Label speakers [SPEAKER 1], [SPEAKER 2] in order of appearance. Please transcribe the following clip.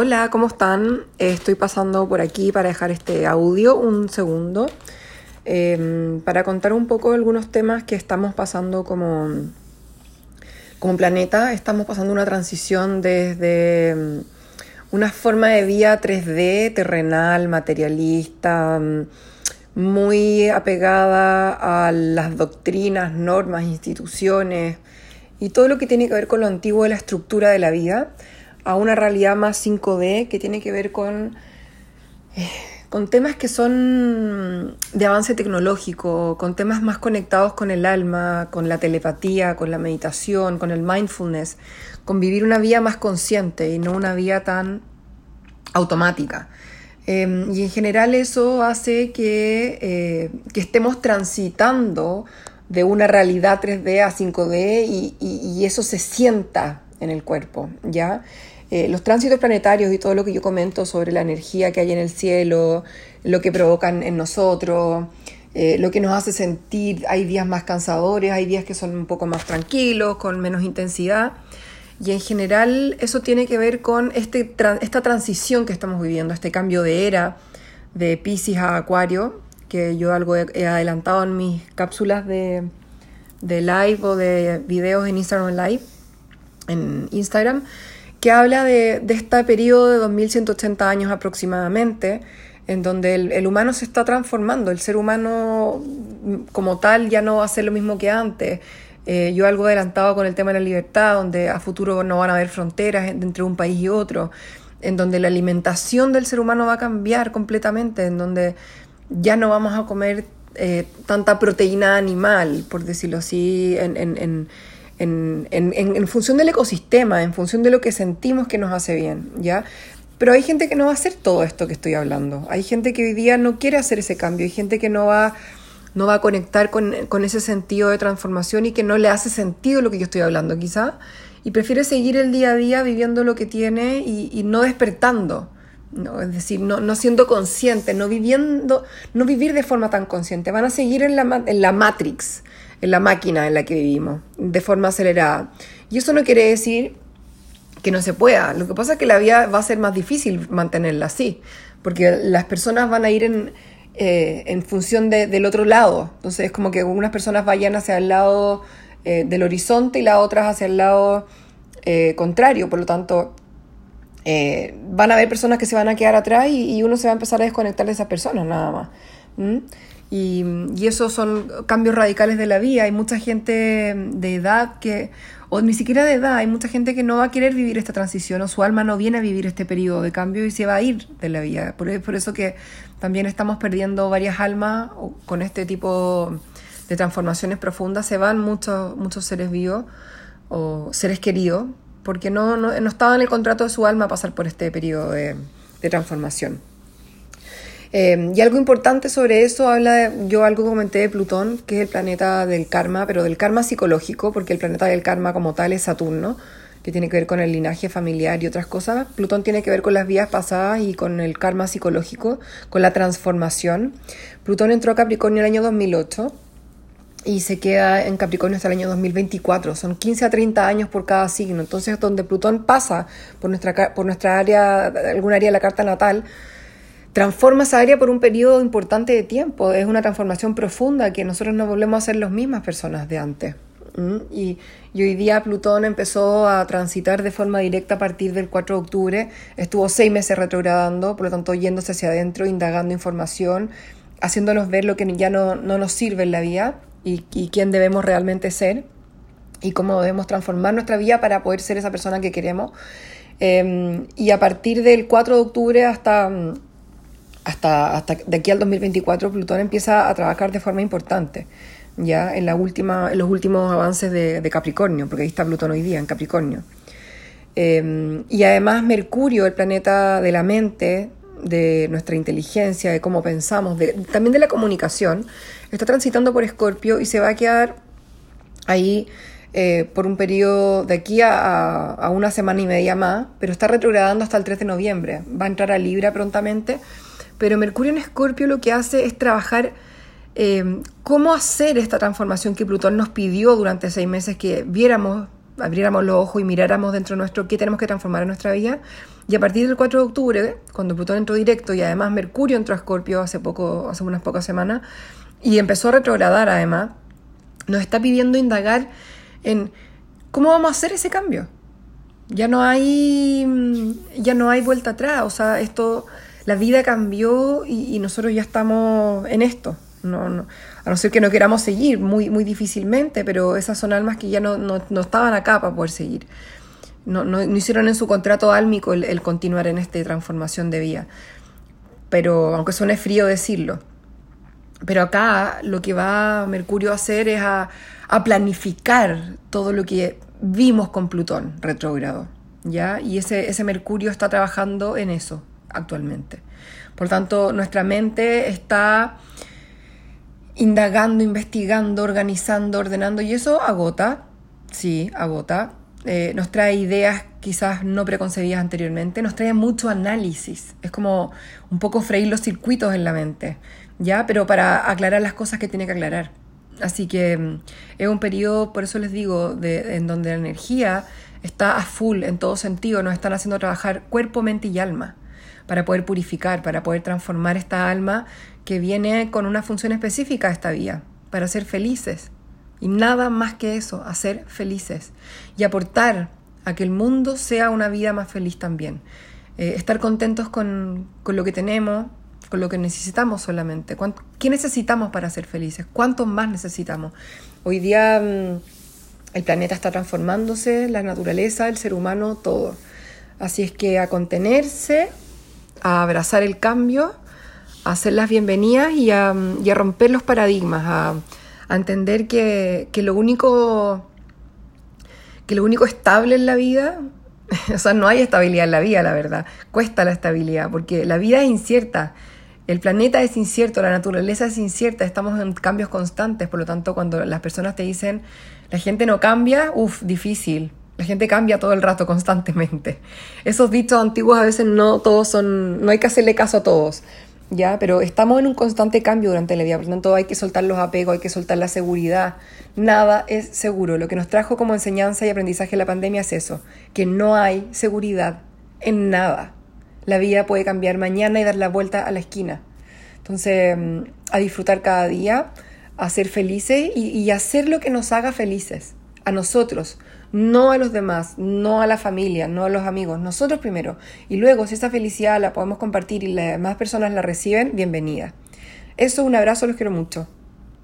[SPEAKER 1] Hola, ¿cómo están? Estoy pasando por aquí para dejar este audio un segundo em, para contar un poco algunos temas que estamos pasando como, como planeta. Estamos pasando una transición desde em, una forma de vida 3D, terrenal, materialista, em, muy apegada a las doctrinas, normas, instituciones y todo lo que tiene que ver con lo antiguo de la estructura de la vida a una realidad más 5D que tiene que ver con, eh, con temas que son de avance tecnológico, con temas más conectados con el alma, con la telepatía, con la meditación, con el mindfulness, con vivir una vida más consciente y no una vida tan automática. Em, y en general eso hace que, eh, que, estemos transitando de una realidad 3D a 5D y, y eso se sienta en el cuerpo, ¿ya? Eh, los tránsitos planetarios y todo lo que yo comento sobre la energía que hay en el cielo, lo que provocan en nosotros, eh, lo que nos hace sentir, hay días más cansadores, hay días que son un poco más tranquilos, con menos intensidad. Y en general eso tiene que ver con este, esta transición que estamos viviendo, este cambio de era de Pisces a Acuario, que yo algo he, adelantado en mis cápsulas de, de live o de videos en Instagram Live, en Instagram que habla de, de este periodo de 2180 años aproximadamente, en donde el, humano se está transformando, el ser humano como tal ya no va a ser lo mismo que antes. Eh, yo algo adelantado con el tema de la libertad, donde a futuro no van a haber fronteras entre un país y otro, en donde la alimentación del ser humano va a cambiar completamente, en donde ya no vamos a comer eh, tanta proteína animal, por decirlo así, en, en en, en, función del ecosistema, en función de lo que sentimos que nos hace bien, ¿ya? Pero hay gente que no va a hacer todo esto que estoy hablando. Hay gente que hoy día no quiere hacer ese cambio. Hay gente que no va, no va a conectar con, con ese sentido de transformación y que no le hace sentido lo que yo estoy hablando, quizá. Y prefiere seguir el día a día viviendo lo que tiene y, y no despertando. ¿no? Es decir, no, no, siendo consciente, no viviendo, no vivir de forma tan consciente. Van a seguir en la, en la Matrix en la máquina en la que vivimos, de forma acelerada. Y eso no quiere decir que no se pueda. Lo que pasa es que la vida va a ser más difícil mantenerla así, porque las personas van a ir en, eh, en función del otro lado. Entonces es como que unas personas vayan hacia el lado eh, del horizonte y las otras hacia el lado eh, contrario. Por lo tanto, van a haber personas que se van a quedar atrás y, uno se va a empezar a desconectar de esas personas nada más. Y, y esos son cambios radicales de la vida. Hay mucha gente de edad que, o ni siquiera de edad, hay mucha gente que no va a querer vivir esta transición o su alma no viene a vivir este periodo de cambio y se va a ir de la vida. Por, por eso que también estamos perdiendo varias almas con este tipo de transformaciones profundas. Se van muchos, muchos seres vivos o seres queridos porque no, no, no estaba en el contrato de su alma pasar por este periodo de, de transformación. Em, y algo importante sobre eso habla, yo algo comenté de Plutón, que es el planeta del karma, pero del karma psicológico, porque el planeta del karma como tal es Saturno, que tiene que ver con el linaje familiar y otras cosas. Plutón tiene que ver con las vías pasadas y con el karma psicológico, con la transformación. Plutón entró a Capricornio el año 2008 y se queda en Capricornio hasta el año 2024. Son 15 a 30 años por cada signo. Entonces, donde Plutón pasa por nuestra, por nuestra área, algún área de la carta natal, transforma esa área por un periodo importante de tiempo. Es una transformación profunda que nosotros no volvemos a ser las mismas personas de antes. Y, hoy día Plutón empezó a transitar de forma directa a partir del 4 de octubre. Estuvo seis meses retrogradando, por lo tanto yéndose hacia adentro, indagando información, haciéndonos ver lo que ya no, nos sirve en la vida y, quién debemos realmente ser y cómo debemos transformar nuestra vida para poder ser esa persona que queremos. Em, y a partir del 4 de octubre hasta hasta, hasta de aquí al 2024 Plutón empieza a trabajar de forma importante, ya en, la última, en los últimos avances de, Capricornio, porque ahí está Plutón hoy día, en Capricornio. Em, y además Mercurio, el planeta de la mente, de nuestra inteligencia, de cómo pensamos, también de la comunicación, está transitando por Escorpio y se va a quedar ahí eh, por un periodo de aquí a, a, una semana y media más, pero está retrogradando hasta el 3 de noviembre. Va a entrar a Libra prontamente pero Mercurio en Escorpio lo que hace es trabajar eh, cómo hacer esta transformación que Plutón nos pidió durante seis meses que viéramos abriéramos los ojos y miráramos dentro de nuestro qué tenemos que transformar en nuestra vida. Y a partir del 4 de octubre, cuando Plutón entró directo y además Mercurio entró a Escorpio hace, hace unas pocas semanas y empezó a retrogradar además, nos está pidiendo indagar en cómo vamos a hacer ese cambio. Ya no hay, ya no hay vuelta atrás, o sea, esto, la vida cambió y, nosotros ya estamos en esto. No, no, a no ser que no queramos seguir muy, muy difícilmente, pero esas son almas que ya no, no, estaban acá para poder seguir. No, no, hicieron en su contrato álmico el, el continuar en esta transformación de vida. Pero aunque suene frío decirlo. Pero acá lo que va Mercurio a hacer es a, a planificar todo lo que vimos con Plutón retrógrado. ¿ya? Y ese, ese Mercurio está trabajando en eso actualmente. Por tanto, nuestra mente está indagando, investigando, organizando, ordenando, y eso agota, sí, agota. Eh, nos trae ideas quizás no preconcebidas anteriormente, nos trae mucho análisis. Es como un poco freír los circuitos en la mente, ¿ya? Pero para aclarar las cosas que tiene que aclarar. Así que mm, es un periodo, por eso les digo, de, en donde la energía está a full en todo sentido, nos están haciendo trabajar cuerpo, mente y alma para poder purificar, para poder transformar esta alma que viene con una función específica a esta vía, para ser felices. Y nada más que eso, hacer felices y aportar a que el mundo sea una vida más feliz también. Eh, estar contentos con, con lo que tenemos, con lo que necesitamos solamente. ¿Qué necesitamos para ser felices? ¿Cuánto más necesitamos? Hoy día mm, el planeta está transformándose, la naturaleza, el ser humano, todo. Así es que a contenerse, a abrazar el cambio, a hacer las bienvenidas y a, romper los paradigmas, a, entender que, que, lo único que lo único estable en la vida, o sea, no hay estabilidad en la vida, la verdad, cuesta la estabilidad, porque la vida es incierta, el planeta es incierto, la naturaleza es incierta, estamos en cambios constantes, por lo tanto, cuando las personas te dicen, la gente no cambia, uff, difícil, la gente cambia todo el rato, constantemente. Esos dichos antiguos a veces no todos son, no hay que hacerle caso a todos, ¿ya? Pero estamos en un constante cambio durante la vida, por lo tanto hay que soltar los apegos, hay que soltar la seguridad. Nada es seguro. Lo que nos trajo como enseñanza y aprendizaje la pandemia es eso, que no hay seguridad en nada. La vida puede cambiar mañana y dar la vuelta a la esquina. Entonces, mm, a disfrutar cada día, a ser felices y, y hacer lo que nos haga felices, a nosotros no a los demás, no a la familia, no a los amigos, nosotros primero. Y luego, si esa felicidad la podemos compartir y las demás personas la reciben, bienvenida. Eso, un abrazo, los quiero mucho.